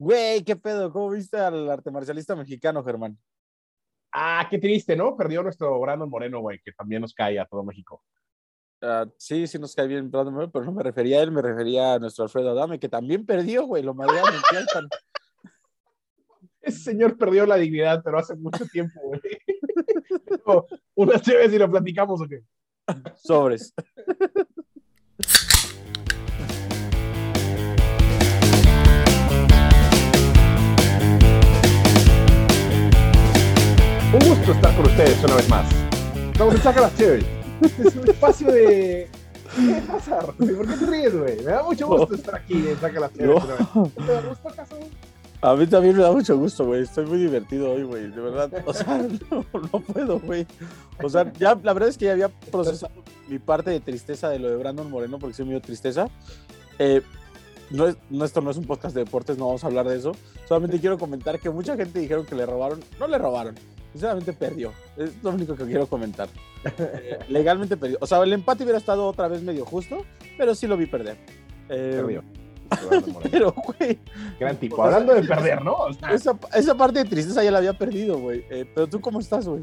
Güey, qué pedo, ¿cómo viste al arte marcialista mexicano, Germán? Ah, qué triste, ¿no? Perdió nuestro Brandon Moreno, güey, que también nos cae a todo México. Ah, sí, sí nos cae bien Brandon Moreno, pero no me refería a él, me refería a nuestro Alfredo Adame, que también perdió, güey, lo madrearon en. Ese señor perdió la dignidad, pero hace mucho tiempo, güey. Unas chéves y lo platicamos, ¿o qué? Sobres. Un gusto estar con ustedes una vez más. Vamos a sacar las chéves. Este es un espacio de. ¿Qué pasa, Rosy? ¿Por qué te ríes, güey? Me da mucho gusto estar aquí en Saca las una vez. ¿Te da gusto acaso? A mí también me da mucho gusto, güey. Estoy muy divertido hoy, güey. De verdad. O sea, no, no puedo, güey. O sea, ya la verdad es que ya había procesado mi parte de tristeza de lo de Brandon Moreno, porque sí me dio tristeza. Eh, no, es, no, esto no es un podcast de deportes, no vamos a hablar de eso. Solamente quiero comentar que mucha gente dijeron que le robaron. No le robaron. Sinceramente perdió. Es lo único que quiero comentar. Eh, legalmente perdió. O sea, el empate hubiera estado otra vez medio justo, pero sí lo vi perder. Eh, Perdió. Pero, güey, Gran tipo. Hablando de perder, ¿no? O sea, esa, esa parte de tristeza ya la había perdido, güey. Eh, pero tú, ¿cómo estás, güey?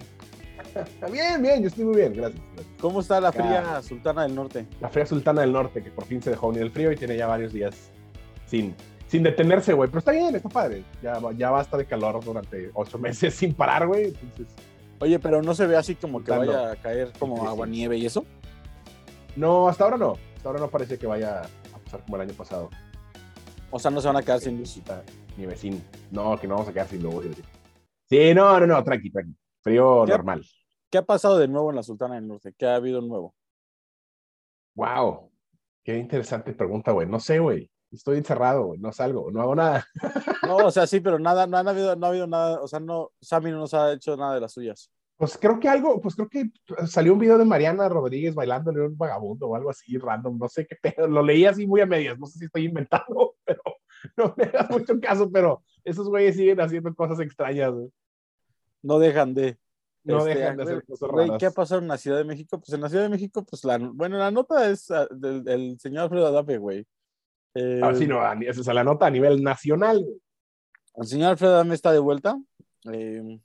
bien, bien, yo estoy muy bien, gracias. ¿Cómo está la fría. Sultana del Norte? La fría sultana del norte, que por fin se dejó venir el frío y tiene ya varios días sin, sin detenerse, güey. Pero está bien, está padre. Ya, ya basta de calor durante ocho meses sin parar, güey. Entonces, Oye, pero no se ve así como que Dando. vaya a caer como Sí, sí. agua nieve y eso. no, hasta ahora no. Hasta ahora no parece que vaya a pasar como el año pasado. O sea, no se van a quedar sin luz. Ni vecino. No, que no vamos a quedar sin luz. Sí, no, no, no, tranqui, tranqui. Frío ¿Qué? normal. ¿Qué ha pasado de nuevo en la Sultana del Norte? ¿Qué ha habido nuevo? Wow. Qué interesante pregunta, güey. No sé, güey. Estoy encerrado, güey. No salgo, no hago nada. No, o sea, sí, pero nada, no, ha habido, no ha habido nada. O sea, no, Sammy no nos ha hecho nada de las suyas. Pues creo que algo, pues creo que salió un video de Mariana Rodríguez bailándole a un vagabundo o algo así random, no sé qué pedo, lo leí así muy a medias, no sé si estoy inventando, pero no me hagas mucho caso, pero esos güeyes siguen haciendo cosas extrañas, güey. No dejan de. no Este, dejan de güey, hacer cosas güey, raras. ¿Qué ha pasado en la Ciudad de México? Pues en la Ciudad de México, pues la, bueno, la nota es ah, del, del señor Alfredo Adame, güey. Eh, Ah, sí, no, a esa es la nota a nivel nacional. El señor Alfredo Adame está de vuelta. eh,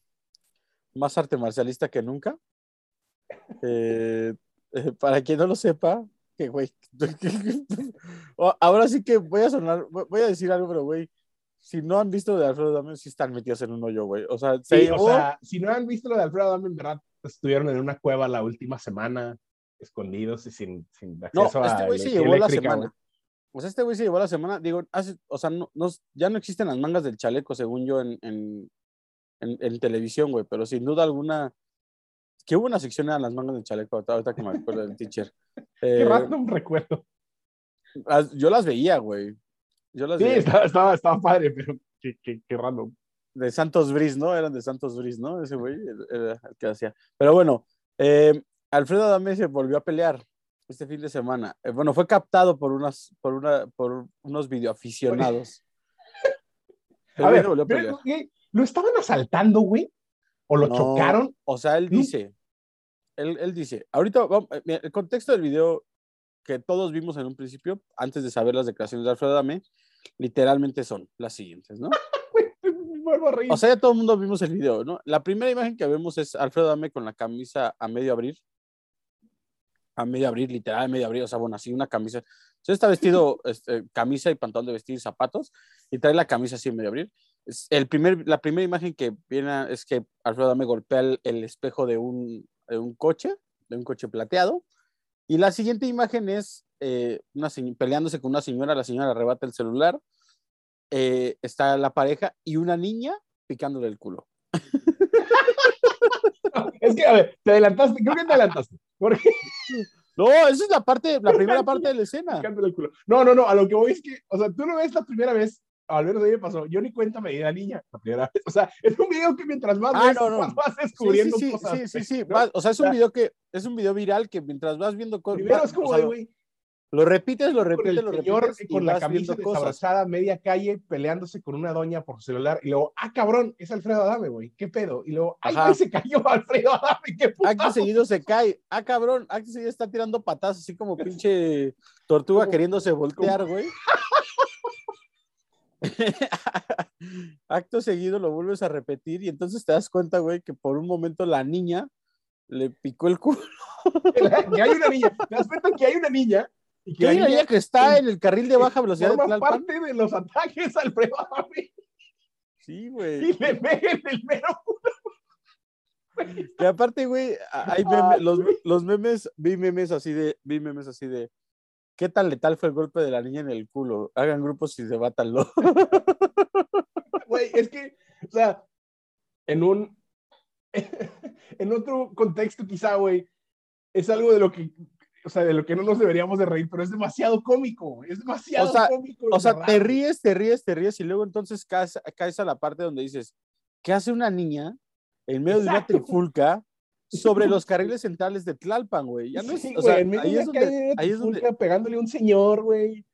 más arte marcialista que nunca. Eh, eh, para quien no lo sepa, que güey. o- Ahora sí que voy a sonar, voy a decir algo, pero güey, si no han visto de Alfredo Adame, sí están metidos en un hoyo, güey. O sea, se Sí, llevó- o sea, si no han visto lo de Alfredo Adame, en verdad, estuvieron en una cueva la última semana, escondidos y sin, sin no, acceso este a güey se llevó la semana. güey. O sea, este güey se llevó la semana, digo, hace, o sea, no, no- ya no existen las mangas del chaleco, según yo, en, en, en- en televisión, güey, pero sin duda alguna, que hubo una sección en las mangas del chaleco, ahorita, que me acuerdo del teacher. Qué Eh, random recuerdo. las- yo las veía, güey. Yo las Sí, veía. estaba, estaba, estaba padre, pero qué, qué, qué random. De Santos Bris, ¿no? Eran de Santos Bris, ¿no? Ese güey era el que hacía. Pero bueno, eh, Alfredo Adame se volvió a pelear este fin de semana. Eh, bueno, fue captado por unas, por una, por unos videoaficionados. A ver, pero, ¿lo estaban asaltando, güey? ¿O lo No, chocaron? O sea, él ¿No? dice, él, él dice, ahorita, vamos, eh, el contexto del video que todos vimos en un principio, antes de saber las declaraciones de Alfredo Adame, literalmente son las siguientes, ¿no? O sea, ya todo el mundo vimos el video, ¿no? La primera imagen que vemos es Alfredo Adame con la camisa a medio abrir. A medio abrir, literal, a medio abrir, o sea, bueno, así una camisa. Sea, está vestido, este, camisa y pantalón de vestir, zapatos, y trae la camisa así a medio abrir. Es el primer, la primera imagen que viene es que Alfredo Adame golpea el, el espejo de un, de un coche, de un coche plateado. Y la siguiente imagen es eh, una peleándose con una señora, la señora arrebata el celular, eh, está la pareja y una niña picándole el culo. es que, a ver, te adelantaste, creo que te adelantaste. Porque No, esa es la parte, la primera parte de la escena. No, no, no, a lo que voy es que, o sea, tú lo ves la primera vez, al menos a mí me pasó, yo ni cuenta me di la niña la primera vez. O sea, es un video que mientras más Ah, ves, no, no. más vas Sí, descubriendo sí, sí, cosas. sí, sí, sí, o sea, es un video que es un video viral que mientras vas viendo cosas, Primero es como güey, lo repites, lo con repites, el lo señor repites y con la vas camisa desabrochada, media calle, peleándose con una doña por celular, y luego, ah, cabrón, es Alfredo Adame, güey, ¿qué pedo? Y luego, ay, Ajá. güey, se cayó Alfredo Adame, qué puta. Acto seguido se cae. Ah, cabrón, acto seguido está tirando patas así como pinche tortuga queriéndose voltear, güey. Acto seguido lo vuelves a repetir y entonces te das cuenta, güey, que por un momento la niña le picó el culo. que hay una niña, te das cuenta que hay una niña. Y que hay una niña que está en el carril de baja velocidad de Forma parte de los ataques al Adame. Sí, güey. Y le peguen el mero culo. Que aparte, güey, hay memes, los, los, memes, vi memes así de, vi memes así de, ¿qué tan letal fue el golpe de la niña en el culo? Hagan grupos y debátanlo. Güey, es que, o sea, en un, en otro contexto quizá, güey, es algo de lo que, o sea, de lo que no nos deberíamos de reír, pero es demasiado cómico, es demasiado o sea, cómico. O sea, te ríes, te ríes, te ríes y luego entonces caes, caes a la parte donde dices, ¿qué hace una niña en medio de una trifulca sobre los carriles centrales de Tlalpan, güey. Ya no es, o sea, ahí es donde, ahí es donde pegándole a un señor, güey.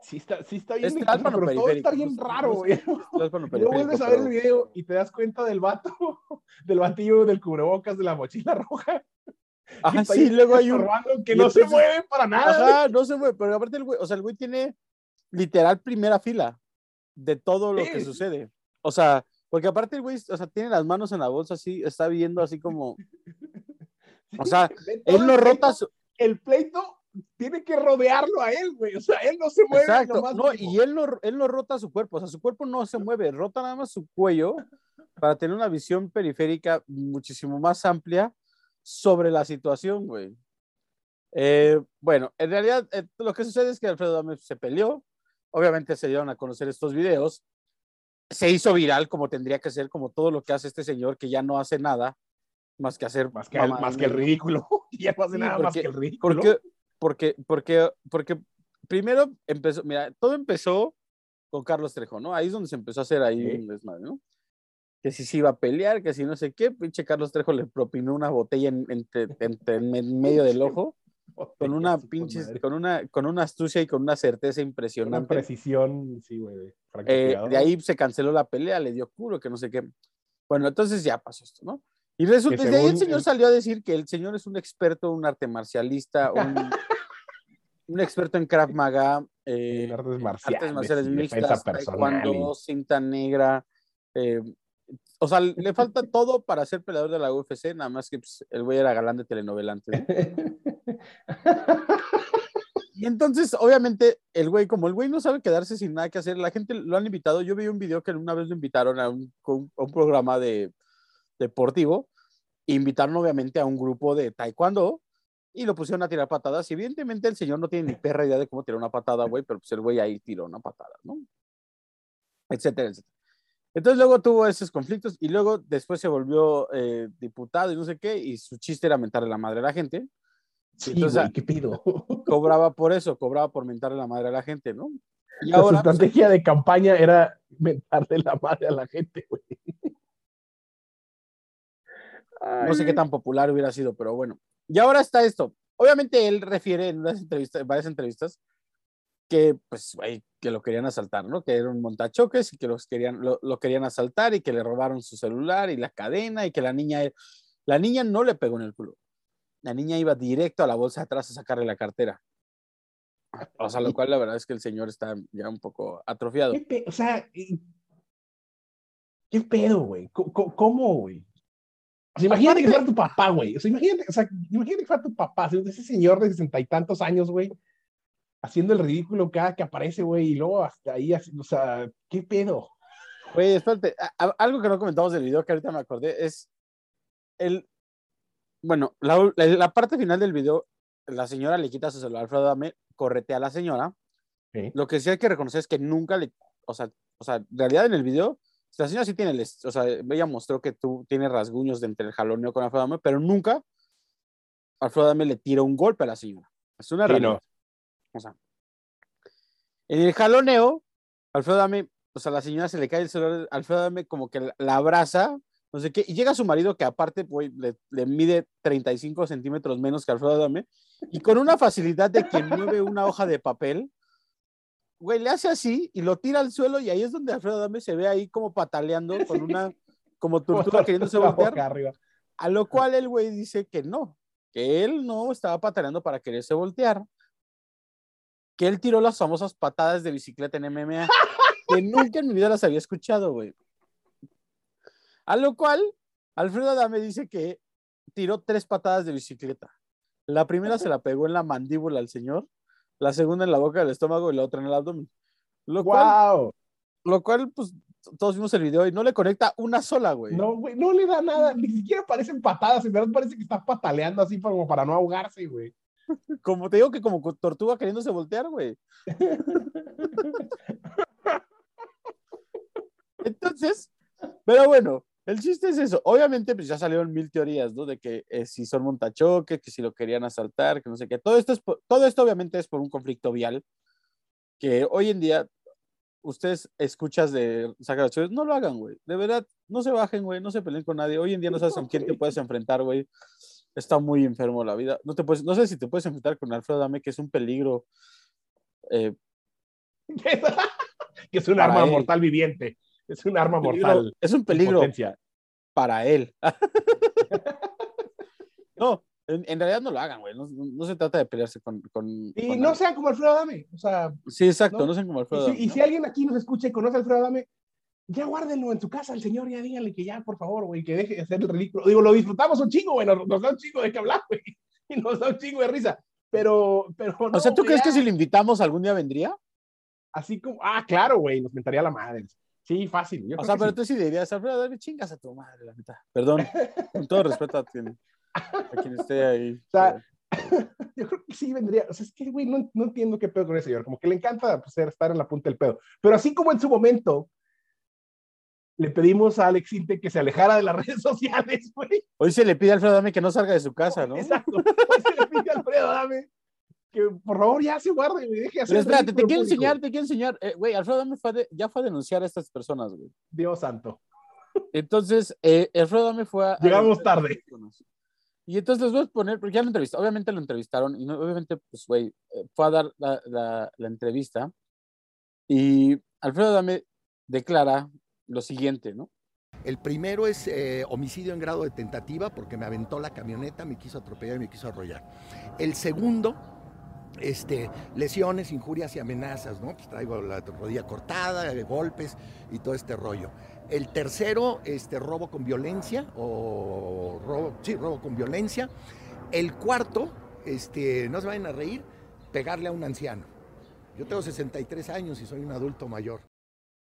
Sí está, sí está bien, es Tlalpan pero todo está bien raro, güey. Luego vuelves a ver el video y te das cuenta del vato, del batillo del cubrebocas de la mochila roja. Ajá, sí, luego hay un que no se mueve para nada. Ajá, no se mueve, pero aparte el güey, o sea, el güey tiene literal primera fila de todo lo que sucede. O sea, porque aparte el güey, o sea, tiene las manos en la bolsa así, está viendo así como. O sea, él no rota su... El pleito tiene que rodearlo a él, güey. O sea, él no se mueve. Exacto. No, y él no, él no rota su cuerpo. O sea, su cuerpo no se mueve. Rota nada más su cuello para tener una visión periférica muchísimo más amplia sobre la situación, güey. Eh, bueno, en realidad eh, lo que sucede es que Alfredo Dame se peleó. Obviamente se dieron a conocer estos videos se hizo viral como tendría que ser, como todo lo que hace este señor que ya no hace nada más que hacer más que, el, más que el ridículo. ya no hace nada más que el ridículo. Porque, porque, porque, porque primero empezó, mira, todo empezó con Carlos Trejo, ¿no? Ahí es donde se empezó a hacer ahí un desmadre, ¿no? Que si se iba a pelear, que si no sé qué, pinche Carlos Trejo le propinó una botella en, en medio del ojo con una pinche, con una, con una astucia y con una certeza impresionante. Una precisión, sí, güey. Eh, de ahí se canceló la pelea, le dio culo, que no sé qué. Bueno, entonces ya pasó esto, ¿no? Y resulta, que ahí el señor salió a decir que el señor es un experto, un arte marcialista, un, un experto en Krav Maga, eh, artes marciales, artes marciales mixtas, cuando cinta negra, eh, o sea, le falta todo para ser peleador de la UFC, nada más que pues, el güey era galán de telenovela antes. y entonces, obviamente, el güey, como el güey no sabe quedarse sin nada que hacer, la gente lo han invitado. Yo vi un video que una vez lo invitaron a un, programa de, deportivo. Invitaron, obviamente, a un grupo de taekwondo y lo pusieron a tirar patadas. Y evidentemente el señor no tiene ni perra idea de cómo tirar una patada, güey, pero pues el güey ahí tiró una patada, ¿no? Etcétera, etcétera. Entonces luego tuvo esos conflictos y luego después se volvió eh, diputado y no sé qué, y su chiste era mentarle la madre a la gente. Sí, Entonces, ¿qué pido? Cobraba por eso, cobraba por mentarle la madre a la gente, ¿no? Y la ahora, pues, estrategia de campaña era mentarle la madre a la gente, güey. No sé qué tan popular hubiera sido, pero bueno. Y ahora está esto. Obviamente él refiere en, unas entrevistas, en varias entrevistas que, pues, que lo querían asaltar, ¿no? Que era un montachoques y que los querían, lo, querían asaltar y que le robaron su celular y la cadena y que la niña, la niña no le pegó en el culo. La niña iba directo a la bolsa atrás a sacarle la cartera. O sea, lo cual la verdad es que el señor está ya un poco atrofiado. o sea, ¿qué pedo, güey? ¿Cómo, güey? O sea, imagínate que fuera tu papá, güey. O sea, imagínate, o sea, imagínate que fuera tu papá, ese señor de sesenta y tantos años, güey, haciendo el ridículo cada que aparece, güey, y luego hasta ahí, o sea, ¿qué pedo? Güey, espérate, algo que no comentamos del video que ahorita me acordé es el, bueno, la, parte final del video, la señora le quita su celular, Alfredo Dame, corretea a la señora. Lo que sí hay que reconocer es que nunca le, o sea, o sea, en realidad en el video, la señora sí tiene, o sea, ella mostró que tú tienes rasguños de entre el jaloneo con Alfredo Dame, pero nunca Alfredo Dame le tira un golpe a la señora. Es una realidad. O sea, en el jaloneo, Alfredo Dame, o sea, la señora se le cae el celular, Alfredo Dame como que la, abraza, no sé qué, y llega su marido que aparte pues, le, mide 35 centímetros menos que Alfredo Dame, y con una facilidad de que mueve una hoja de papel, güey, le hace así y lo tira al suelo y ahí es donde Alfredo Dame se ve ahí como pataleando con una, como tortuga queriéndose voltear. A lo cual el güey dice que no, que él no estaba pataleando para quererse voltear, que él tiró las famosas patadas de bicicleta en MMA. que nunca en mi vida las había escuchado, güey. A lo cual, Alfredo Adame dice que tiró tres patadas de bicicleta. La primera se la pegó en la mandíbula al señor, la segunda en la boca del estómago y la otra en el abdomen. Lo cual, ¡Wow! lo cual, pues, todos vimos el video y no le conecta una sola, güey. No, güey, no le da nada, ni siquiera parecen patadas, en verdad parece que está pataleando así como para no ahogarse, güey. Como te digo que como co- tortuga queriéndose voltear, güey. Entonces, pero bueno, el chiste es eso. Obviamente, pues ya salieron mil teorías, ¿no? De que eh, si son montachoques, que si lo querían asaltar, que no sé qué. Todo esto, es por- todo esto obviamente es por un conflicto vial que hoy en día ustedes escuchas de sacar acciones, no lo hagan, güey. De verdad, no se bajen, güey, no se peleen con nadie. Hoy en día no sabes con quién te puedes enfrentar, güey. Está muy enfermo la vida. No, te puedes, no sé si te puedes enfrentar con Alfredo Dame, que es un peligro. eh, que es un arma él. mortal viviente. Es un arma peligro- mortal. es un peligro potencia. para él. no, en, en realidad no lo hagan, güey. No, se trata de pelearse con. con Y con no sean como Alfredo Adame. O sea, Sí, exacto, ¿no? no, sean como y Alfredo si, Dame, y ¿no? si alguien aquí nos escucha y conoce a Alfredo Adame, ya guárdenlo en su casa al señor, ya díganle que ya, por favor, güey, que deje de hacer el ridículo. Digo, lo disfrutamos un chingo, güey, nos, nos da un chingo de que hablar, güey, y nos da un chingo de risa. Pero, pero no, O sea, ¿tú crees ya, que si lo invitamos algún día vendría? Así como, ah, claro, güey, nos mentaría la madre. Sí, fácil. yo O sea, pero sí. tú sí dirías, Alfredo, dame chingas a tu madre, la neta. Perdón, con todo respeto a quien, a quien esté ahí. O sea, Yo creo que sí vendría. O sea, es que, güey, no, no entiendo qué pedo con ese señor. Como que le encanta pues, estar en la punta del pedo. Pero así como en su momento le pedimos a Alex Inte que se alejara de las redes sociales, güey. Hoy se le pide a Alfredo Dame que no salga de su casa, ¿no? Exacto. Hoy se le pide a Alfredo Dame que por favor ya se guarde, güey. Deje de hacer Pero espérate, te quiero enseñar, te quiero enseñar. Eh, Güey, Alfredo Dame fue de- ya fue a denunciar a estas personas, güey. Dios santo. Entonces, eh, Alfredo Dame fue a. Llegamos a tarde. Y entonces les voy a poner, porque ya lo entrevistaron, obviamente lo entrevistaron, y no- obviamente, pues, güey, eh, fue a dar la, la- la entrevista. Y Alfredo Dame declara lo siguiente, ¿no? El primero es eh, homicidio en grado de tentativa porque me aventó la camioneta, me quiso atropellar y me quiso arrollar. El segundo, este, lesiones, injurias y amenazas, ¿no? Pues traigo la rodilla cortada, eh, golpes y todo este rollo. El tercero, este, robo con violencia o robo, sí, robo con violencia. El cuarto, este, no se vayan a reír, pegarle a un anciano. Yo tengo 63 años y soy un adulto mayor.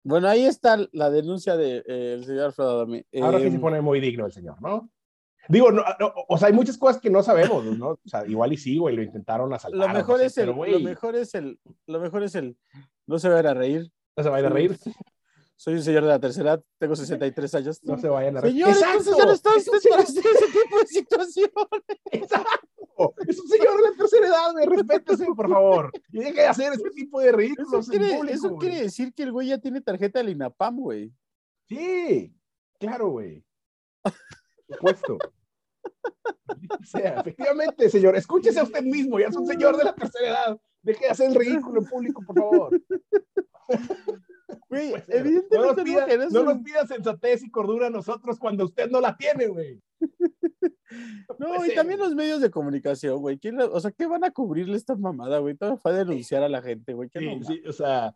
Bueno, ahí está la denuncia del señor Alfredo Dame. Ahora sí Eh, se pone muy digno el señor, ¿no? Digo, no, no, o sea, hay muchas cosas que no sabemos, ¿no? O sea, igual y sí, güey, lo intentaron asaltar. lo mejor no sé, es el, pero, lo mejor es el, lo mejor es el, no se vayan a reír. No se vayan a reír, Soy un señor de la tercera edad, tengo 63 años. no se vayan a reír. Señor, entonces ya no está Es un usted para hacer ese tipo de situación. Exacto. Es un señor de la tercera edad, güey, respétese, por favor. Y deje de hacer este tipo de Eso ridículos en quiere, público, eso quiere decir que el güey ya tiene tarjeta del INAPAM, güey. Sí, claro, güey. Por supuesto. O sea, efectivamente, señor, escúchese a usted mismo, ya es un señor de la tercera edad. Deje de hacer el ridículo en público, por favor. Güey, Pues, no, nos evidentemente pida, no, nos pida sensatez y cordura a nosotros cuando usted no la tiene, güey. No, puede y ser, también los medios de comunicación, güey. ¿Quién la- O sea, ¿qué van a cubrirle esta mamada, güey? Todo fue a denunciar a la gente, güey. ¿Qué Sí, no sí, o sea,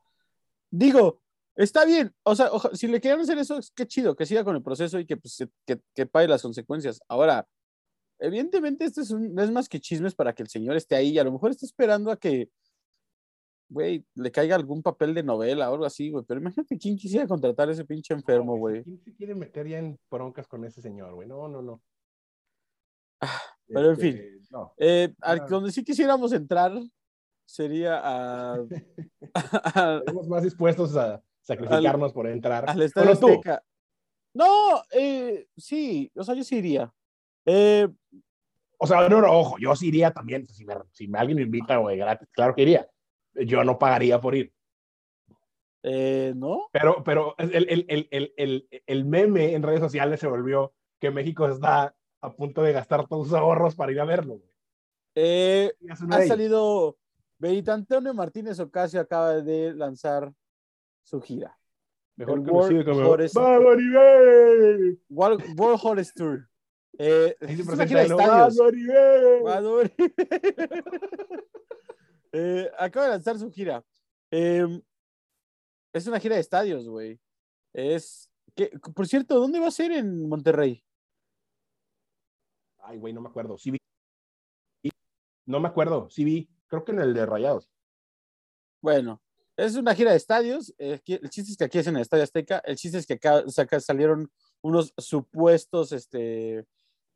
Digo, está bien. O sea, oja- si le quieren hacer eso, es qué chido, que siga con el proceso y que, pues, que, que pague las consecuencias. Ahora, evidentemente, esto es, un- no es más que chismes para que el señor esté ahí y a lo mejor está esperando a que, güey, le caiga algún papel de novela o algo así, güey. Pero imagínate quién quisiera contratar a ese pinche enfermo, güey. ¿Quién se quiere meter ya en broncas con ese señor, güey? No, no, no. Pero en Este, fin. No. Eh, al- Ah. donde sí quisiéramos entrar sería a, Estamos más dispuestos a sacrificarnos por entrar. al Estadio Azteca. No, eh, sí, o sea, yo sí iría. Eh, O sea, no, no, ojo, yo sí iría también. Si, me, si alguien me invita, güey, gratis, claro que iría. Yo no pagaría por ir. eh, ¿no? Pero, pero el, el, el, el meme en redes sociales se volvió que México está a punto de gastar todos sus ahorros para ir a verlo. Eh, ha salido, Benito Antonio Martínez Ocasio acaba de lanzar su gira. Mejor el conocido como Forest-. World, World Horse Tour. Eh, Ahí se es una presenta gira de estadios. Eh, acaba de lanzar su gira. Eh, es una gira de estadios, güey. Es, que, por cierto, ¿dónde va a ser en Monterrey? Ay, güey, no me acuerdo. Sí vi. No me acuerdo, sí vi. Creo que en el de Rayados. Bueno, es una gira de estadios. eh, el chiste es que aquí es en el Estadio Azteca. El chiste es que acá, o sea, acá salieron unos supuestos este,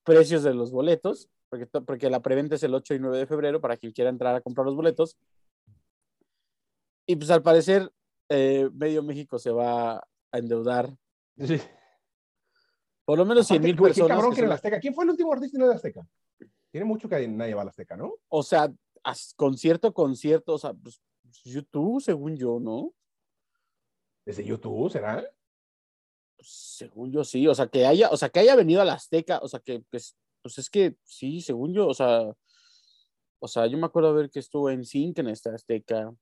precios de los boletos, porque, to- porque la preventa es el 8 y 9 de febrero para quien quiera entrar a comprar los boletos. Y pues al parecer, eh, medio México se va a endeudar. Sí. Por lo menos 100 Aparte, mil qué personas. cabrón que que Azteca. ¿Quién fue el último artista el Azteca? Tiene mucho que nadie va al Azteca, ¿no? O sea, concierto, concierto, o sea, pues, YouTube, según yo, ¿no? Desde YouTube, ¿será? Pues, según yo sí, o sea, que haya, o sea, que haya venido a la Azteca, o sea, que, pues, pues es que sí, según yo, o sea, o sea, yo me acuerdo ver que estuvo en Sync en esta Azteca.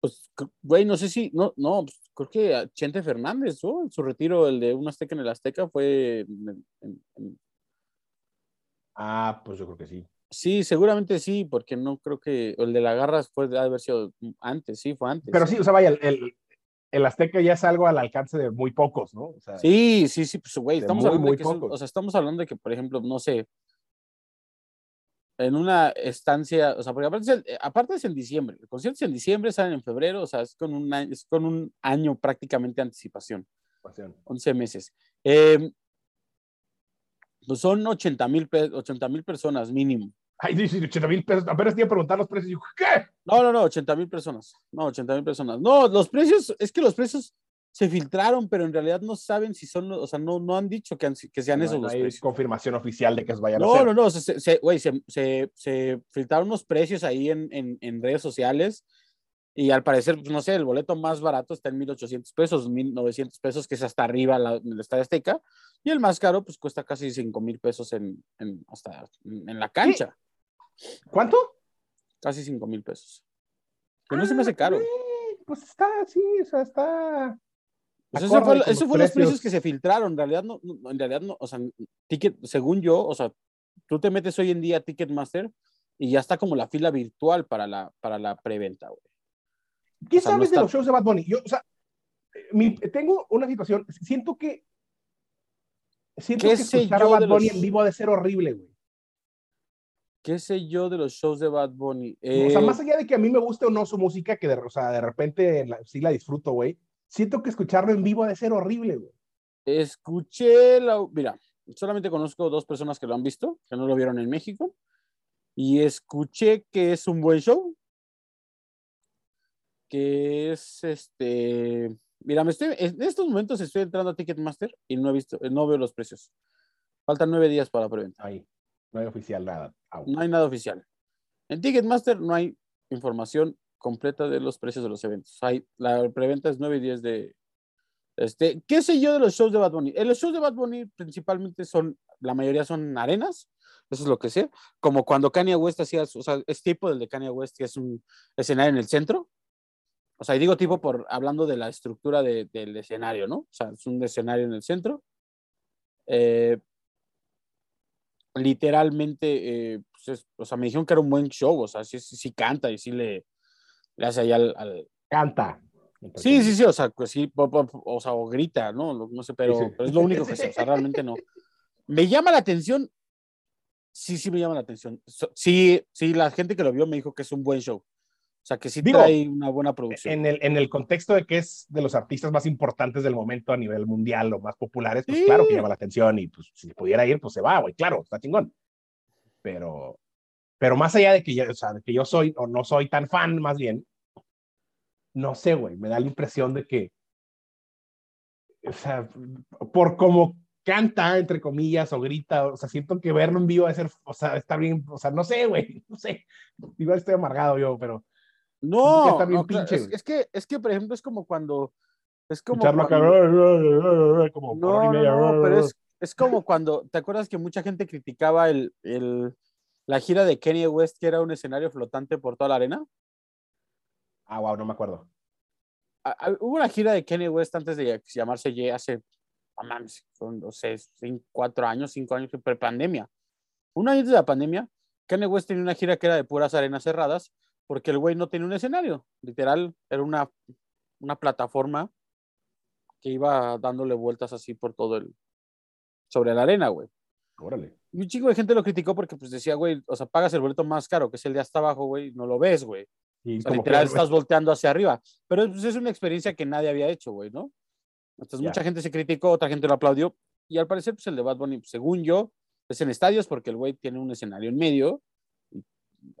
Pues, güey, no sé si, no, no, pues, creo que Chente Fernández, ¿no? En su retiro, el de un Azteca en el Azteca fue, en- en- en- Ah, pues yo creo que sí. sí, seguramente sí, porque no creo que, el de la Garras fue de haber sido antes, sí, fue antes. Pero sí, o sea, vaya, el, el, el Azteca ya es algo al alcance de muy pocos, ¿no? O sea, Sí, sí, sí, pues, güey, estamos muy, hablando muy de que, pocos. o sea, estamos hablando de que, por ejemplo, no sé, en una estancia, o sea, porque aparte es, el- aparte es en diciembre, el concierto es en diciembre, salen en febrero, o sea, es con un año, es con un año prácticamente de anticipación, pasión. 11 meses. Eh, pues son 80 mil 80 mil personas mínimo. Ay, sí, sí, 80 mil pesos. Apenas te iba a preguntar los precios. ¿qué? No, no, no, 80 mil personas. No, 80 mil personas. No, los precios, es que los precios se filtraron, pero en realidad no saben si son, o sea, no, no han dicho que, han- que sean No, esos no los hay precios. confirmación oficial de que se vayan a No, hacer. no, no, se, se- se- güey, se, se, se filtraron unos precios ahí en, en, en redes sociales y al parecer, pues, no sé, el boleto más barato está en 1.800 pesos, 1.900 pesos, que es hasta arriba la, en el Estadio Azteca, y el más caro, pues cuesta casi 5.000 pesos en, en, hasta, en la cancha, ¿Cuánto? casi 5.000 pesos. Que no se me hace caro. Eh, Pues está, sí, o sea, está. Pues eso fue, eso los fue los precios que se filtraron. En realidad, no, no- en realidad no, o sea, ticket, según yo, o sea, tú te metes hoy en día a Ticketmaster y ya está como la fila virtual para la, para la preventa, güey. ¿Qué O sea, no sabes de está- los shows de Bad Bunny? Yo, o sea, mi- tengo una situación. Siento que. Siento ¿Qué que escuchar a Bad de los- Bunny en vivo ha de ser horrible, güey. ¿Qué sé yo de los shows de Bad Bunny? o sea, Eh, más allá de que a mí me guste o no su música, que de, o sea, de repente la- sí la disfruto, güey. Siento que escucharlo en vivo ha de ser horrible, güey. Escuché la. Mira, solamente conozco dos personas que lo han visto, que no lo vieron en México. Y escuché que es un buen show. Que es este. Mira, me estoy, en estos momentos estoy entrando a Ticketmaster y no he visto, no veo los precios. Faltan nueve días para la preventa. Ahí. No hay oficial nada. Au. No hay nada oficial. En Ticketmaster no hay información completa de los precios de los eventos. Hay, la preventa es 9 y 10 de... Este, ¿Qué sé yo de los shows de Bad Bunny? Eh, los shows de Bad Bunny principalmente son, la mayoría son arenas, eso es lo que sé, como cuando Kanye West hacía, o sea, es tipo del de Kanye West, que es un escenario en el centro. O sea, y digo tipo por hablando de la estructura de- del escenario, ¿no? O sea, es un escenario en el centro. Eh, literalmente, eh, pues es- o sea, me dijeron que era un buen show, o sea, sí, sí, sí canta y sí le, le hace ahí al, al- Canta. Sí, sí, sí, o sea, pues sí, o sea, o grita, ¿no? No sé, pero, sí. pero es lo único que sé, o sea, realmente no. Me llama la atención, sí, sí me llama la atención. Sí, sí, la gente que lo vio me dijo que es un buen show. O sea, que sí Digo, trae una buena producción. En el, en el contexto de que es de los artistas más importantes del momento a nivel mundial o más populares, pues Sí. claro que llama la atención y pues si pudiera ir, pues se va, güey, claro, está chingón. Pero, pero más allá de que yo, o sea, de que yo soy o no soy tan fan, más bien, no sé, güey, me da la impresión de que, o sea, por como canta, entre comillas, o grita, o sea, siento que verlo en vivo debe ser, o sea, está bien, o sea, no sé, güey, no sé, igual estoy amargado yo, pero No, está bien no, pinche, es, es que, es que, por ejemplo, es como cuando, es como acá, cuando- como No, no, media. no, pero es, es como cuando, ¿te acuerdas que mucha gente criticaba el, el, la gira de Kanye West, que era un escenario flotante por toda la arena? Ah, wow, no me acuerdo. a- a- hubo una gira de Kanye West antes de llamarse Ye hace, no mames, fueron, no sé, cin- cuatro años, cinco años, pre-pandemia. Un año antes de la pandemia, Kanye West tenía una gira que era de puras arenas cerradas, porque el güey no tenía un escenario. Literal, era una una plataforma que iba dándole vueltas así por todo el, sobre la arena, güey. Órale. Y un chingo de gente lo criticó porque pues decía, güey, o sea, pagas el boleto más caro, que es el de hasta abajo, güey, no lo ves, güey. Y O sea, como que- literal estás volteando hacia arriba. Pero pues, es una experiencia que nadie había hecho, güey, ¿no? Entonces mucha gente se criticó, otra gente lo aplaudió. Y al parecer, pues el de Bad Bunny, pues, según yo, es en estadios porque el güey tiene un escenario en medio. Y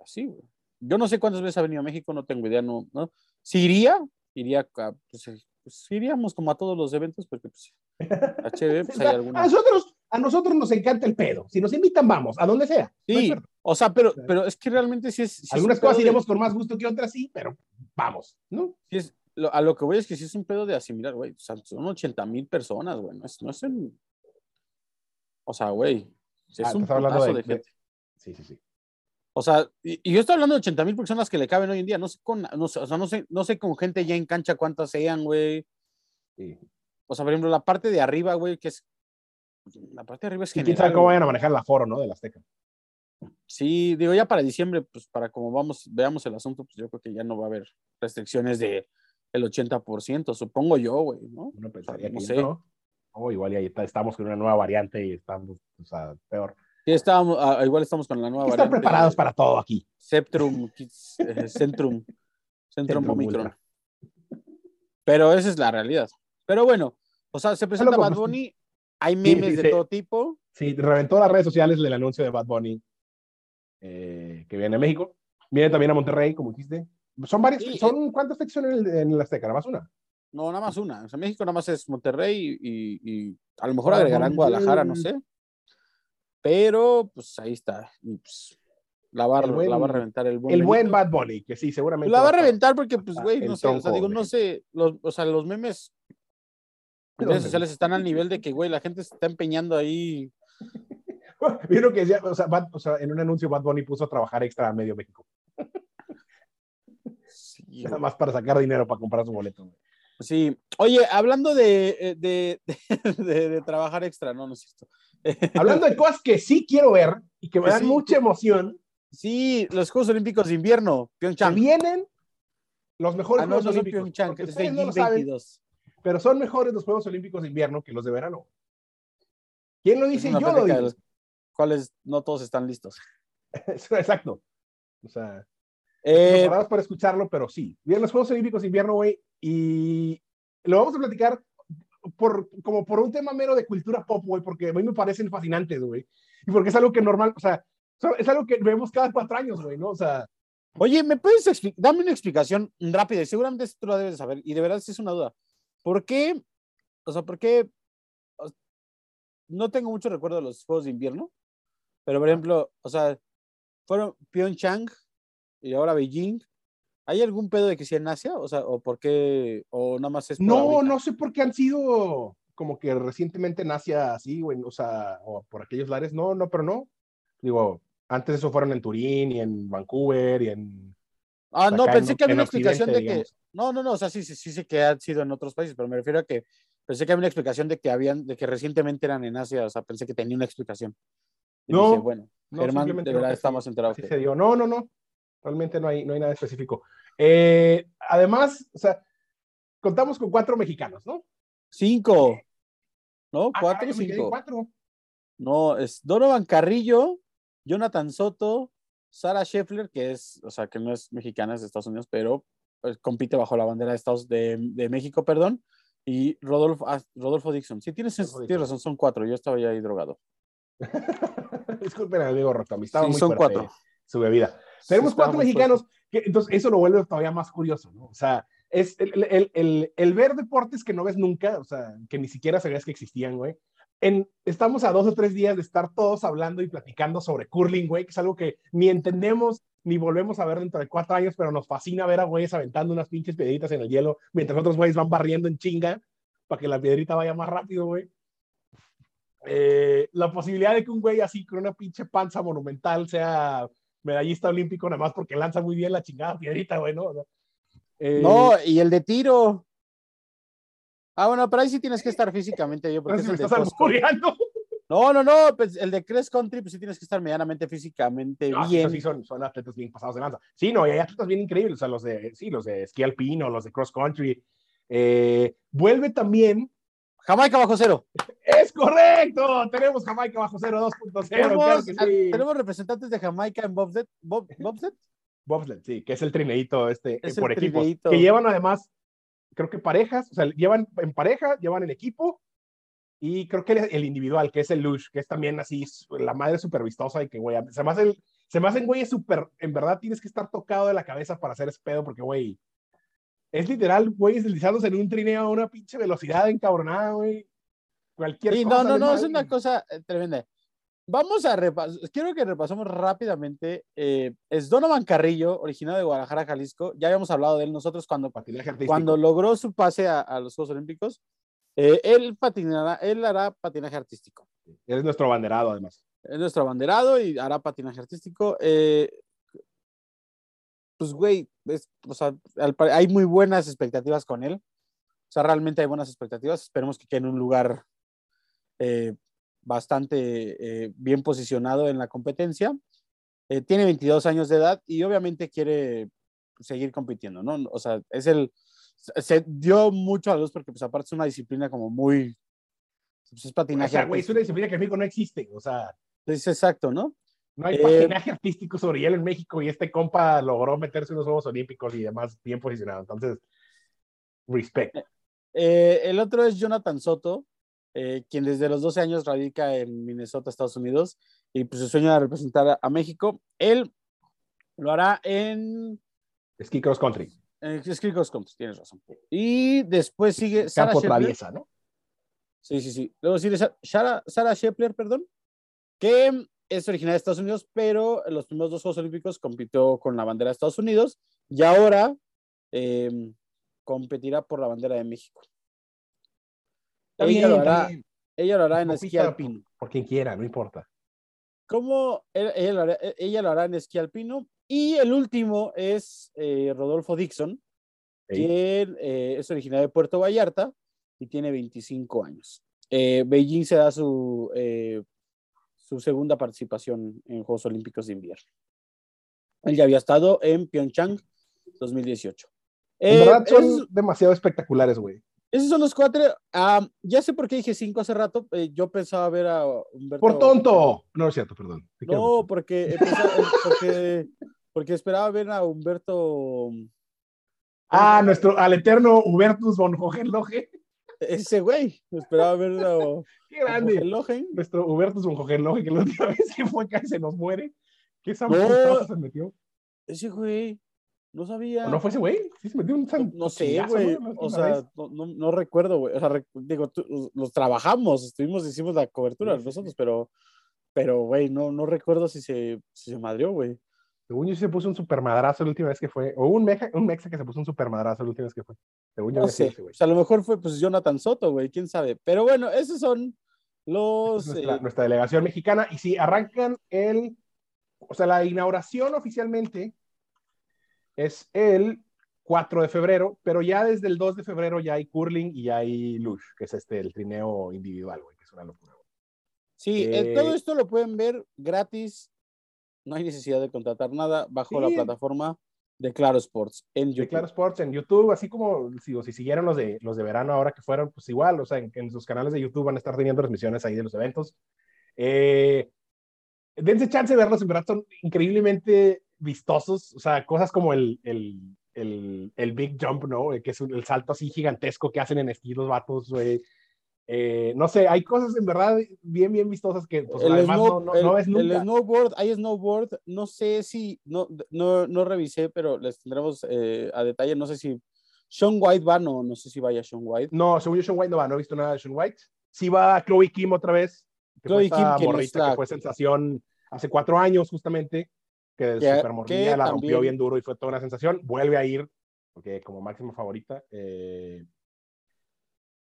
así, güey. Yo no sé cuántas veces ha venido a México, no tengo idea, no. ¿no? Si iría, iría, a- pues, eh, pues, iríamos como a todos los eventos porque pues, HB, pues hay sea, a, nosotros, a nosotros nos encanta el pedo. Si nos invitan, vamos, a donde sea. Sí. O sea, pero, pero es que realmente sí es. sí Algunas cosas de- iremos con más gusto que otras, sí, pero vamos, ¿no? sí es- lo- a lo que voy es que sí es un pedo de asimilar, güey. O sea, son 80 mil personas, güey. No es, no es un- O sea, güey. es Ah, un putazo de- de, gente. Sí, sí, sí. O sea, y, y yo estoy hablando de 80 mil personas que le caben hoy en día. No sé con, no sé, o sea, no sé, no sé con gente ya en cancha cuántas sean, güey. sí. O sea, por ejemplo, la parte de arriba, güey, que es. La parte de arriba es Y quién sabe cómo vayan a manejar el aforo, ¿no? Del Azteca. Sí, digo, ya para diciembre, pues para como vamos, veamos el asunto, pues yo creo que ya no va a haber restricciones de el 80%, supongo yo, güey, ¿no? Uno pensaría no que sé. no. O igual y ahí está- estamos con una nueva variante y estamos, o sea, peor. Sí, estábamos, ah, igual estamos con la nueva variante preparados de para todo aquí. Septrum, eh, Centrum, Centrum Omicron. Pero esa es la realidad. Pero bueno, o sea, se presenta Bad Bunny, hay memes sí, de todo tipo. Sí, reventó las redes sociales el anuncio de Bad Bunny eh, que viene a México. Viene también a Monterrey, como dijiste. Son varias, Sí, son ¿cuántas fechas son en el Azteca? Nada más una. No, nada más una. O sea, México nada más es Monterrey y, y a lo mejor Ah, agregarán Guadalajara, no sé. Pero, pues ahí está. Y, pues, la, va, buen- la va a reventar el buen. El buen. Bad Bunny, que sí, seguramente. La va a reventar porque, pues, güey, no sé. O sea, tronco digo, no sé. Los, o sea, los memes Los redes sociales están al nivel de que, güey, la gente se está empeñando ahí. Vieron que decía, o sea, Bad- o sea, en un anuncio Bad Bunny puso a trabajar extra a medio México. Sí, Nada más para sacar dinero para comprar su boleto. güey. Sí. Oye, hablando de, eh, de, de, trabajar extra, no, no es cierto. Hablando de cosas que sí quiero ver y que me Que dan sí. mucha emoción, Sí, los Juegos Olímpicos de Invierno, que Pyeongchang. vienen los mejores Ah, no, Juegos no Olímpicos. Pyeongchang, es ustedes no lo saben, 22. pero son mejores los Juegos Olímpicos de invierno que los de verano. ¿Quién lo dice? Yo lo digo. los cuales no todos están listos. Exacto. O sea, Eh, preparados para escucharlo, pero sí. Vienen los Juegos Olímpicos de invierno, güey, y lo vamos a platicar por, como por un tema mero de cultura pop, güey, porque a mí me parecen fascinantes, güey. Y porque es algo que normal, o sea, es algo que vemos cada cuatro años, güey, ¿no? O sea, oye, ¿me puedes explicar? Dame una explicación rápida y seguramente esto lo debes de saber y de verdad sí es una duda. ¿Por qué? O sea, ¿por qué? No tengo mucho recuerdo de los Juegos de Invierno, pero por ejemplo, o sea, fueron Pyeongchang y ahora Beijing. ¿Hay algún pedo de que sea en Asia? O sea, ¿o por qué? ¿O nada más es por no, ahorita? no sé por qué han sido como que recientemente en Asia así, güey, o sea, o por aquellos lares, no, no, pero no. Digo, antes eso fueron en Turín y en Vancouver y en... Ah, no, pensé en- que había una explicación de Occidente, que. digamos. No, no, no, o sea, sí, sí, sí sé que han sido en otros países, pero me refiero a que pensé que había una explicación de que habían, de que recientemente eran en Asia, o sea, pensé que tenía una explicación. Y No, bueno, No, Germán, de verdad que está así- más enterado así que- se dio. No, no, no. Realmente no hay, no hay nada específico. Eh, además, o sea, contamos con cuatro mexicanos, ¿no? Cinco. ¿No? Ah, Cuatro cinco. cuatro. No, es Donovan Carrillo, Jonathan Soto, Sara Scheffler, que es, o sea, que no es mexicana, es de Estados Unidos, pero pues, compite bajo la bandera de Estados de, de México, perdón, y Rodolfo, ah, Rodolfo Dixon. Sí, tienes, Rodolfo tienes Dixon. razón, son cuatro. Yo estaba ya ahí drogado. Disculpen, amigo Roctami, estaba Sí, muy son fuerte cuatro. su bebida. Tenemos Sí, cuatro mexicanos, que, entonces eso lo vuelve todavía más curioso, ¿no? O sea, es el, el, el, el ver deportes que no ves nunca, o sea, que ni siquiera sabías que existían, güey. En, estamos a dos o tres días de estar todos hablando y platicando sobre curling, güey, que es algo que ni entendemos ni volvemos a ver dentro de cuatro años, pero nos fascina ver a güeyes aventando unas pinches piedritas en el hielo mientras otros güeyes van barriendo en chinga para que la piedrita vaya más rápido, güey. Eh, la posibilidad de que un güey así con una pinche panza monumental sea medallista olímpico nada más porque lanza muy bien la chingada piedrita, güey, ¿no? O sea, eh, No, y el de tiro. Ah, bueno, pero ahí sí tienes que estar físicamente yo, no porque sé es si el estás. No, no, no, pues el de cross country, pues sí tienes que estar medianamente físicamente No, bien. sí, son, son atletas bien pasados de lanza. Sí, no, y hay atletas bien increíbles, o sea, los de, sí, los de esquí alpino, los de cross country, Eh, vuelve también. Jamaica bajo cero. Es correcto. Tenemos Jamaica bajo cero 2.0. Tenemos, claro sí. tenemos representantes de Jamaica en Bobsled. Bob, Bobsled. Bobsled, sí, que es el trineito este Es por equipos. trineíto. Que llevan además, creo que parejas, o sea, llevan en pareja, llevan en equipo. Y creo que el, el individual, que es el Lush, que es también así, la madre súper vistosa y que, güey, se me hacen, se me hacen, güey, súper, en verdad tienes que estar tocado de la cabeza para hacer ese pedo, porque, güey, es literal, güey, deslizándose en un trineo a una pinche velocidad encabronada, güey. Cualquier Sí, cosa. no, no, no, es una cosa eh, tremenda. Vamos a repasar, quiero que repasemos rápidamente. eh, es Donovan Carrillo, originario de Guadalajara, Jalisco. Ya habíamos hablado de él nosotros cuando, cuando logró su pase a, a los Juegos Olímpicos. Eh, él patinará, él hará patinaje artístico. Eres nuestro abanderado, además. Es nuestro abanderado y hará patinaje artístico. Eh, pues, güey, es- o sea, hay muy buenas expectativas con él. O sea, realmente hay buenas expectativas. Esperemos que quede en un lugar eh, bastante eh, bien posicionado en la competencia. Eh, tiene 22 años de edad y obviamente quiere seguir compitiendo, ¿no? O sea, es el. se- dio mucho a la luz porque, pues, aparte, es una disciplina como muy. Pues, es O patinaje. sea, güey, es una disciplina que en México no existe. O sea, Es exacto, ¿no? No hay Eh, patinaje artístico sobre hielo en México y este compa logró meterse en los Juegos Olímpicos y demás bien posicionado. Entonces, respect. Eh, el otro es Jonathan Soto, eh, quien desde los 12 años radica en Minnesota, Estados Unidos, y pues su sueño de representar a, a México. Él lo hará en, Ski cross country. en Ski Cross Country, tienes razón. Y después sigue Sarah Campo Scheffler. traviesa, ¿no? Sí, sí, sí. Luego sigue Sa- Sarah, Sarah Scheffler, perdón, que es originaria de Estados Unidos, pero en los primeros dos Juegos Olímpicos compitió con la bandera de Estados Unidos y ahora eh, competirá por la bandera de México. Ella lo hará, ella lo hará en esquí alpino. Por, quien quiera, no importa. ¿Cómo ella, ella lo hará, ella lo hará en esquí alpino? Y el último es eh, Rodolfo Dixon, Ey. quien eh, es originario de Puerto Vallarta y tiene 25 años. Eh, Beijing se da su, eh, su segunda participación en Juegos Olímpicos de Invierno. Él ya había estado en Pyeongchang 2018. En Eh, verdad son demasiado espectaculares, güey. esos son los cuatro. Ah, ya sé por qué dije cinco hace rato. eh, yo pensaba ver a Humberto. Por tonto. No es cierto, perdón. No, porque, empezaba- porque, porque esperaba ver a Humberto. Ah, nuestro, al eterno Hubertus von Hohenlohe. Ese güey. Esperaba ver a Qué grande. Nuestro Hubertus von Hohenlohe, que la última vez que fue casi se nos muere. ¿Qué No. se metió? Ese güey. No sabía. ¿O no fue ese güey? Sí, se metió un san- no sé, güey. O sea, no, no, recuerdo, güey. O sea, rec- digo, tú- los, trabajamos, estuvimos, hicimos la cobertura sí, nosotros, sí. pero, pero, güey, no, no recuerdo si se, si se madrió, güey. Según yo se puso un supermadrazo la última vez que fue. O un mexa, un mexa que se puso un supermadrazo la última vez que fue. Según yo No sé. güey. O sea, a lo mejor fue, pues, Jonathan Soto, güey, quién sabe. Pero bueno, esos son los. Nuestra, eh, nuestra delegación mexicana. Y sí, arrancan el. O sea, la inauguración oficialmente es el 4 de febrero, pero ya desde el 2 de febrero ya hay curling y ya hay luge, que es este, el trineo individual, güey, que es una locura. güey. Sí, Eh, todo esto lo pueden ver gratis. No hay necesidad de contratar nada bajo la Sí. plataforma de Claro Sports en De YouTube. Claro Sports en YouTube, así como si, si siguieron los de, los de verano ahora que fueron, pues igual, o sea, en, en sus canales de YouTube van a estar teniendo transmisiones ahí de los eventos. Eh, dense chance de verlos, en verdad son increíblemente vistosos, o sea, cosas como el, el, el, el Big Jump, ¿no? Que es un- el salto así gigantesco que hacen en esquí los vatos, güey. Eh, no sé, hay cosas en verdad bien, bien vistosas que pues, el, además snow- no, no, el- no ves el nunca. snowboard, hay snowboard, no sé si, no, no, no revisé, pero les tendremos eh, a detalle, no sé si Sean White va, no, no sé si vaya Sean White. No, según yo, Sean White no va, no he visto nada de Sean White. Sí va Chloe Kim otra vez. Que Chloe fue Kim, morrita que fue sensación hace cuatro años, justamente, que de Que- super morrilla la rompió también- bien duro y fue toda una sensación. Vuelve a ir, porque como máxima favorita. eh,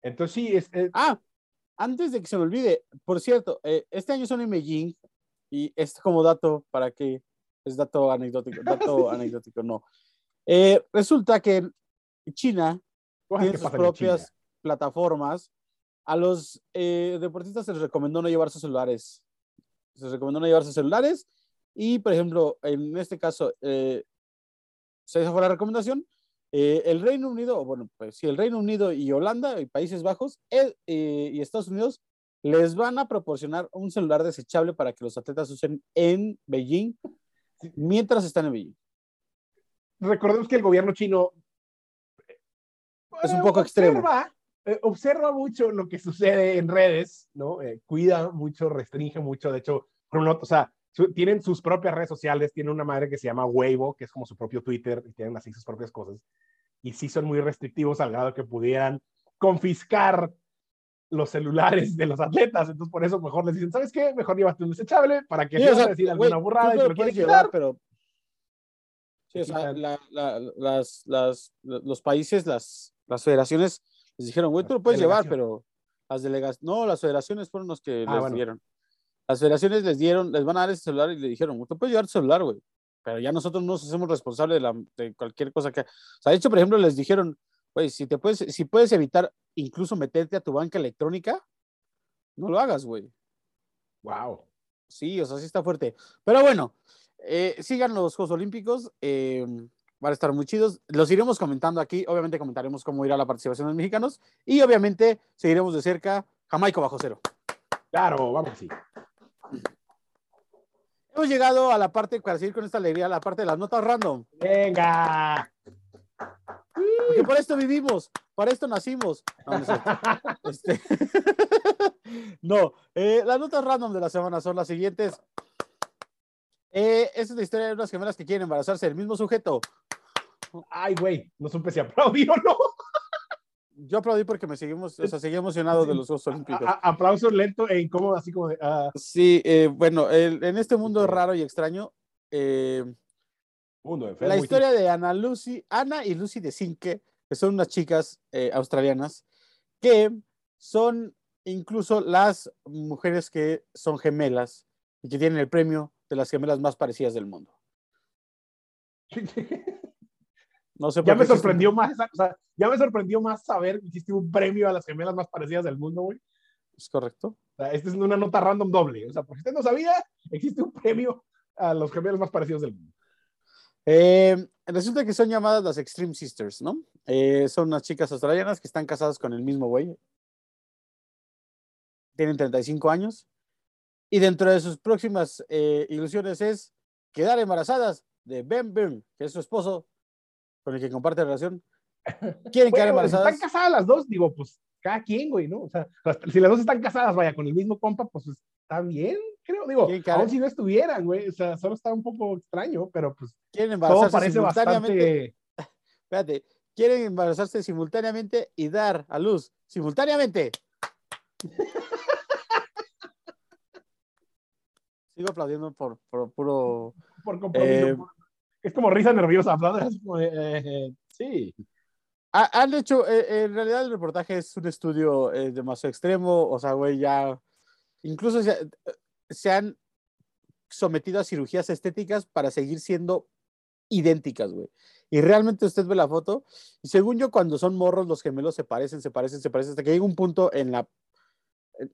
Entonces, sí, es, es- Ah, antes de que se me olvide, por cierto, eh, este año son en Beijing y es como dato para que es dato anecdótico, dato anecdótico, no. Eh, resulta que China tiene sus propias plataformas. A los eh, deportistas se les recomendó no llevar sus celulares. Se les recomendó no llevar sus celulares. Y, por ejemplo, en este caso, eh, se esa fue la recomendación. Eh, el Reino Unido, o bueno, pues sí, el Reino Unido y Holanda y Países Bajos eh, eh, y Estados Unidos les van a proporcionar un celular desechable para que los atletas usen en Beijing mientras están en Beijing. Recordemos que el gobierno chino Es un poco extremo. observa, eh, observa mucho lo que sucede en redes, ¿no? Eh, cuida mucho, restringe mucho. De hecho, o sea, su- tienen sus propias redes sociales, tienen una madre que se llama Weibo, que es como su propio Twitter, y tienen así sus propias cosas. Y sí son muy restrictivos al grado que pudieran confiscar los celulares de los atletas. Entonces, por eso mejor les dicen, ¿sabes qué? Mejor llévate un desechable para que Sí, si o vas a sea, decir alguna burrada y te lo quieren llevar, pero sí, o sea, la- la- las, las, los países, las, las federaciones les dijeron, güey, tú lo puedes llevar, pero las delegaciones, no, las federaciones fueron los que Ah, les bueno. dieron. Las federaciones les dieron, les van a dar ese celular y le dijeron, tú puedes llevar tu celular, güey, pero ya nosotros no nos hacemos responsables de, la- de cualquier cosa que... O sea, de hecho, por ejemplo, les dijeron, güey, si te puedes, si puedes evitar incluso meterte a tu banca electrónica, no lo hagas, güey. Wow. Sí, o sea, sí está fuerte. Pero bueno, eh, sigan los Juegos Olímpicos. eh, van a estar muy chidos. Los iremos comentando aquí. Obviamente comentaremos cómo irá la participación de los mexicanos. Y obviamente seguiremos de cerca Jamaica bajo cero. Claro, vamos así. Hemos llegado a la parte, para seguir con esta alegría, a la parte de las notas random. Venga. Porque por esto vivimos, para esto nacimos. No. Este, no, eh, las notas random de la semana son las siguientes. Eh, esta es la historia de unas gemelas que quieren embarazarse del mismo sujeto. Ay, güey, no supe si aplaudí o no. Yo aplaudí porque me seguimos, o sea, seguí emocionado de los Juegos Olímpicos. A- a- aplauso lento e incómodo, así como de. ah, Sí, eh, bueno, el- en este mundo raro y extraño, eh, mundo enfermo la historia de Ana Lucy, Ana y Lucy de Cinque, que son unas chicas eh, australianas, que son incluso las mujeres que son gemelas y que tienen el premio de las gemelas más parecidas del mundo. No sé por ya qué me sorprendió más, esa- o sea, ya me sorprendió más saber que hiciste un premio a las gemelas más parecidas del mundo, güey. ¿Es correcto? O sea, esta es una nota random doble. O sea, porque usted no sabía, existe un premio a los gemelos más parecidos del mundo. Eh, resulta que son llamadas las Extreme Sisters, ¿no? Eh, son unas chicas australianas que están casadas con el mismo güey. Tienen 35 años. Y dentro de sus próximas eh, ilusiones es quedar embarazadas de Ben Byrne, que es su esposo con el que comparte relación. Quieren quedar Bueno, si embarazadas. están casadas las dos, digo, pues cada quien, güey, ¿no? O sea, si las dos están casadas, vaya, con el mismo compa, pues está bien, creo. Digo, aún si no estuvieran, güey, o sea, solo está un poco extraño, pero pues Quieren todo embarazarse parece simultáneamente. bastante. Espérate. Quieren embarazarse simultáneamente y dar a luz simultáneamente. Sigo aplaudiendo por, por puro por compromiso. Eh, por- Es como risa nerviosa, como eh, eh, sí. Ha- Han hecho, eh, en realidad el reportaje es un estudio demasiado extremo, o sea, güey, ya, incluso se, se han sometido a cirugías estéticas para seguir siendo idénticas, güey. Y realmente usted ve la foto, y según yo, cuando son morros, los gemelos se parecen, se parecen, se parecen, hasta que llega un punto en la,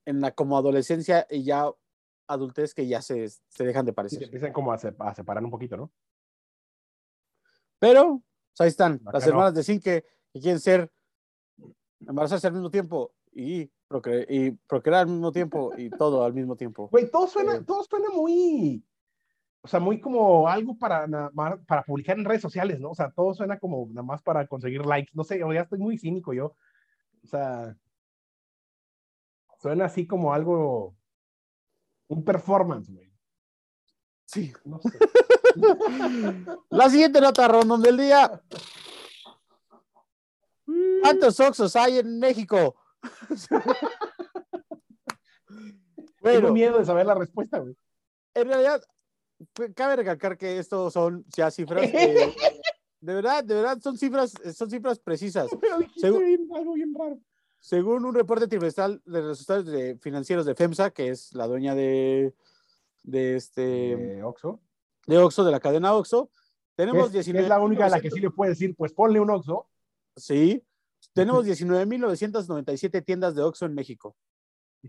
en, la como adolescencia y ya adultez que ya se, se dejan de Y se parecer. empiezan como a, se- a separar un poquito, ¿no? Pero, pues, ahí están, Acá las no. hermanas de Cinque que quieren ser, embarazarse al mismo tiempo y, procre- y procrear al mismo tiempo y todo al mismo tiempo. Güey, todo suena, Eh. todo suena muy, o sea, muy como algo para, para publicar en redes sociales, ¿no? O sea, todo suena como nada más para conseguir likes, no sé, o ya estoy muy cínico yo. O sea, suena así como algo, un performance, güey. Sí. No sé. La siguiente nota random del día. ¿Cuántos Oxos hay en México? Tengo miedo de saber la respuesta, güey. en realidad, pues, cabe recalcar que esto son ya cifras. eh, de verdad, de verdad, son cifras, son cifras precisas. Pero bien- algo bien raro. Según un reporte trimestral de resultados de financieros de FEMSA, que es la dueña de, de este Eh, Oxxo. De Oxxo, de la cadena Oxxo, tenemos es, que 19. es la única a la que sí le puede decir, pues ponle un Oxxo. Sí, tenemos 19.997 tiendas de Oxxo en México.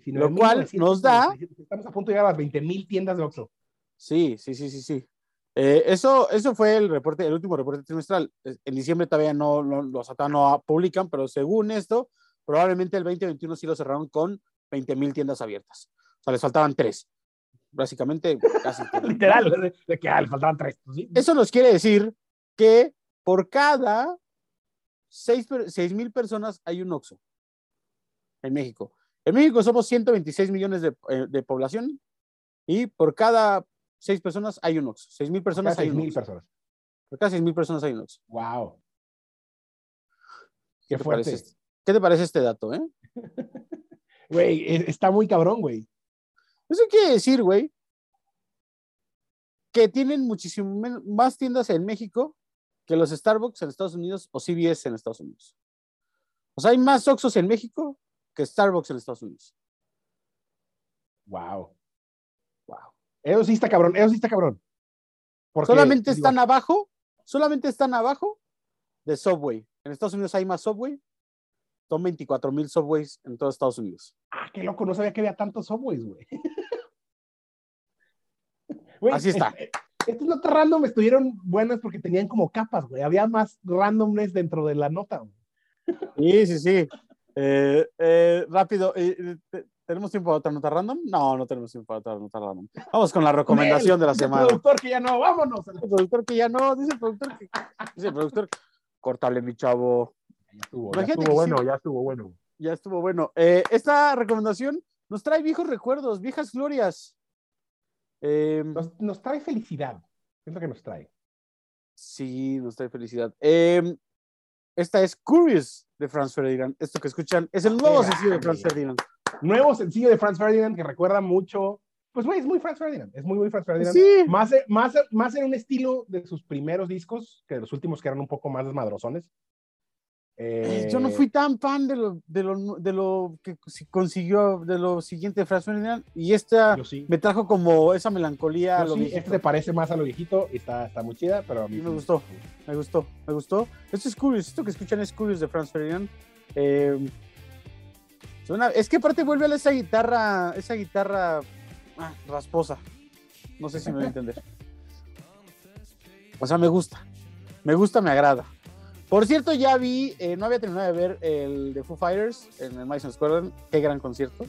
Lo cual 19,997. nos da- Estamos a punto de llegar a las 20 mil tiendas de Oxxo. Sí, sí, sí, sí, sí. Eh, eso, eso fue el reporte, el último reporte trimestral. En diciembre todavía no, no los ATA no publican, pero según esto, probablemente el 2021 sí lo cerraron con 20 mil tiendas abiertas. O sea, les faltaban tres. Básicamente, casi. Literal, de, que ah, le faltaban tres. pues sí. Eso nos quiere decir que por cada seis mil personas hay un OXXO en México. En México somos 126 millones de, eh, de población y por cada seis personas hay un OXXO. Seis mil personas hay un mil OXXO. personas. Por cada seis mil personas hay un OXXO. Wow. ¿Qué Qué te, fuerte. parece, este- ¿Qué te parece este dato? Eh? Güey, e- está muy cabrón, güey. Eso quiere decir, güey, que tienen muchísimo men- más tiendas en México que los Starbucks en Estados Unidos o CVS en Estados Unidos. O sea, hay más Oxxos en México que Starbucks en Estados Unidos. Wow. Wow. Eso sí está cabrón, eso sí está cabrón. Porque, Solamente digo, están abajo, solamente están abajo de Subway. En Estados Unidos hay más Subway. Son 24 mil Subways en todo Estados Unidos. Ah, qué loco, no sabía que había tantos Subways, güey. Así está. Estas notas random estuvieron buenas porque tenían como capas, güey. Había más randomness dentro de la nota, güey. Sí, sí, sí. Eh, eh, rápido, eh, te- ¿tenemos tiempo para otra nota random? No, no tenemos tiempo para otra nota random. Vamos con la recomendación de la Dice el semana. productor que ya no, vámonos. El productor que ya no, dice el productor que. Dice el productor, córtale, mi chavo. Ya estuvo, ya estuvo bueno, sí. ya estuvo bueno. Ya estuvo bueno. Eh, esta recomendación nos trae viejos recuerdos, viejas glorias. Eh, Nos, nos trae felicidad. Es lo que nos trae. sí, nos trae felicidad. Eh, esta es Curious de Franz Ferdinand. Esto que escuchan es el nuevo Qué sencillo de Franz. Ferdinand. Nuevo sencillo de Franz Ferdinand que recuerda mucho. Pues, güey, es muy Franz Ferdinand. Es muy, muy Franz Ferdinand. Sí. Más, más, más en un estilo de sus primeros discos que de los últimos que eran un poco más desmadrosones. Eh, Yo no fui tan fan de lo, de lo, de lo que si- consiguió, de lo siguiente de Franz Ferdinand. Y esta sí. me trajo como esa melancolía. a lo sí, viejito. este se parece más a lo viejito y está, está muy chida, pero a mí me sí. gustó. Me gustó, me gustó. Esto es Curious, esto que escuchan es Curious de Franz Ferdinand. Eh, suena- es que aparte vuelve a esa guitarra, esa guitarra ah, rasposa. No sé si me voy a entender. O sea, me gusta. Me gusta, me agrada. Por cierto, ya vi, eh, no había terminado de ver el de Foo Fighters en el Madison Square Garden. Qué gran concierto.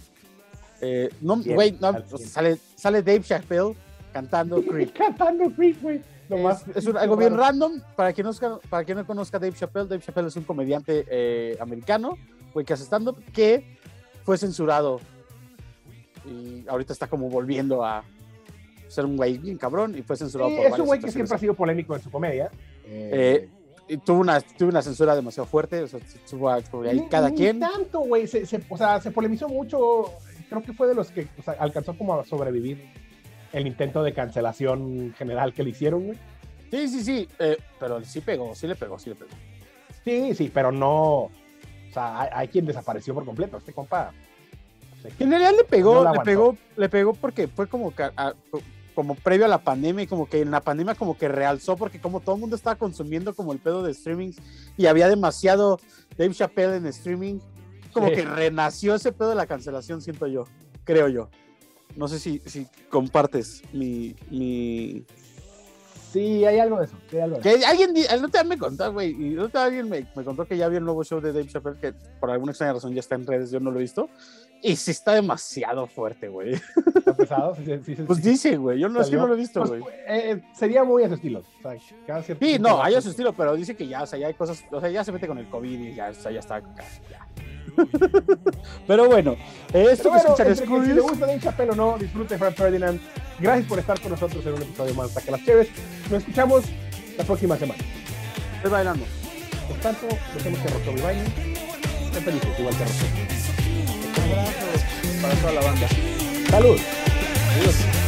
Eh, no, güey, no, cien. sale, sale Dave Chappelle cantando Creep. Cantando Creep, güey. Es, es un- algo bien random. Para quien, no, para quien no conozca a Dave Chappelle, Dave Chappelle es un comediante eh, americano, güey, que hace stand-up, que fue censurado. Y ahorita está como volviendo a ser un güey bien cabrón y fue censurado Sí, por es un güey que siempre ha sido polémico en su comedia. Eh, y tuvo una, tuvo una censura demasiado fuerte, o sea, estuvo ahí Ni- cada ni quien. tanto, güey. Se, se- o sea, se polemizó mucho. Creo que fue de los que o sea, alcanzó como a sobrevivir el intento de cancelación general que le hicieron, güey. Sí, sí, sí, eh, pero sí pegó, sí le pegó, sí le pegó. Sí, sí, pero no. O sea, hay, hay quien desapareció por completo. Este compa. En realidad le pegó, No le pegó, le pegó porque fue como, como previo a la pandemia y como que en la pandemia como que realzó porque como todo el mundo estaba consumiendo como el pedo de streaming y había demasiado Dave Chappelle en streaming, como Sí. que renació ese pedo de la cancelación, siento yo, creo yo. No sé si, si compartes mi, mi... Sí, hay algo de eso. sí, algo de Que alguien, el otro día me contó, güey, y el otro día alguien me, me contó que ya vio el nuevo show de Dave Chappelle, que por alguna extraña razón ya está en redes, yo no lo he visto, y sí está demasiado fuerte, güey. eso. Está pesado. Sí, sí, Pues dice, güey. Yo no es que no lo he visto, Pues, güey. eh, sería muy a su estilo. O sea, cada Sí, no, hay a a su estilo, pero dice que ya, o sea, ya hay cosas, o sea, ya se mete con el COVID y ya, o sea, ya está. Ya. pero bueno, esto Pero que escuchan que si le gusta Dave Chappelle o no, disfrute Frank Ferdinand. Gracias por estar con nosotros en un episodio más de Saca las Chéves. Nos escuchamos la próxima semana. Estoy bailando. Por tanto, dejemos que Rotomi baile. Estén felices, igual que. Un abrazo para toda la banda. ¡Salud! Adiós.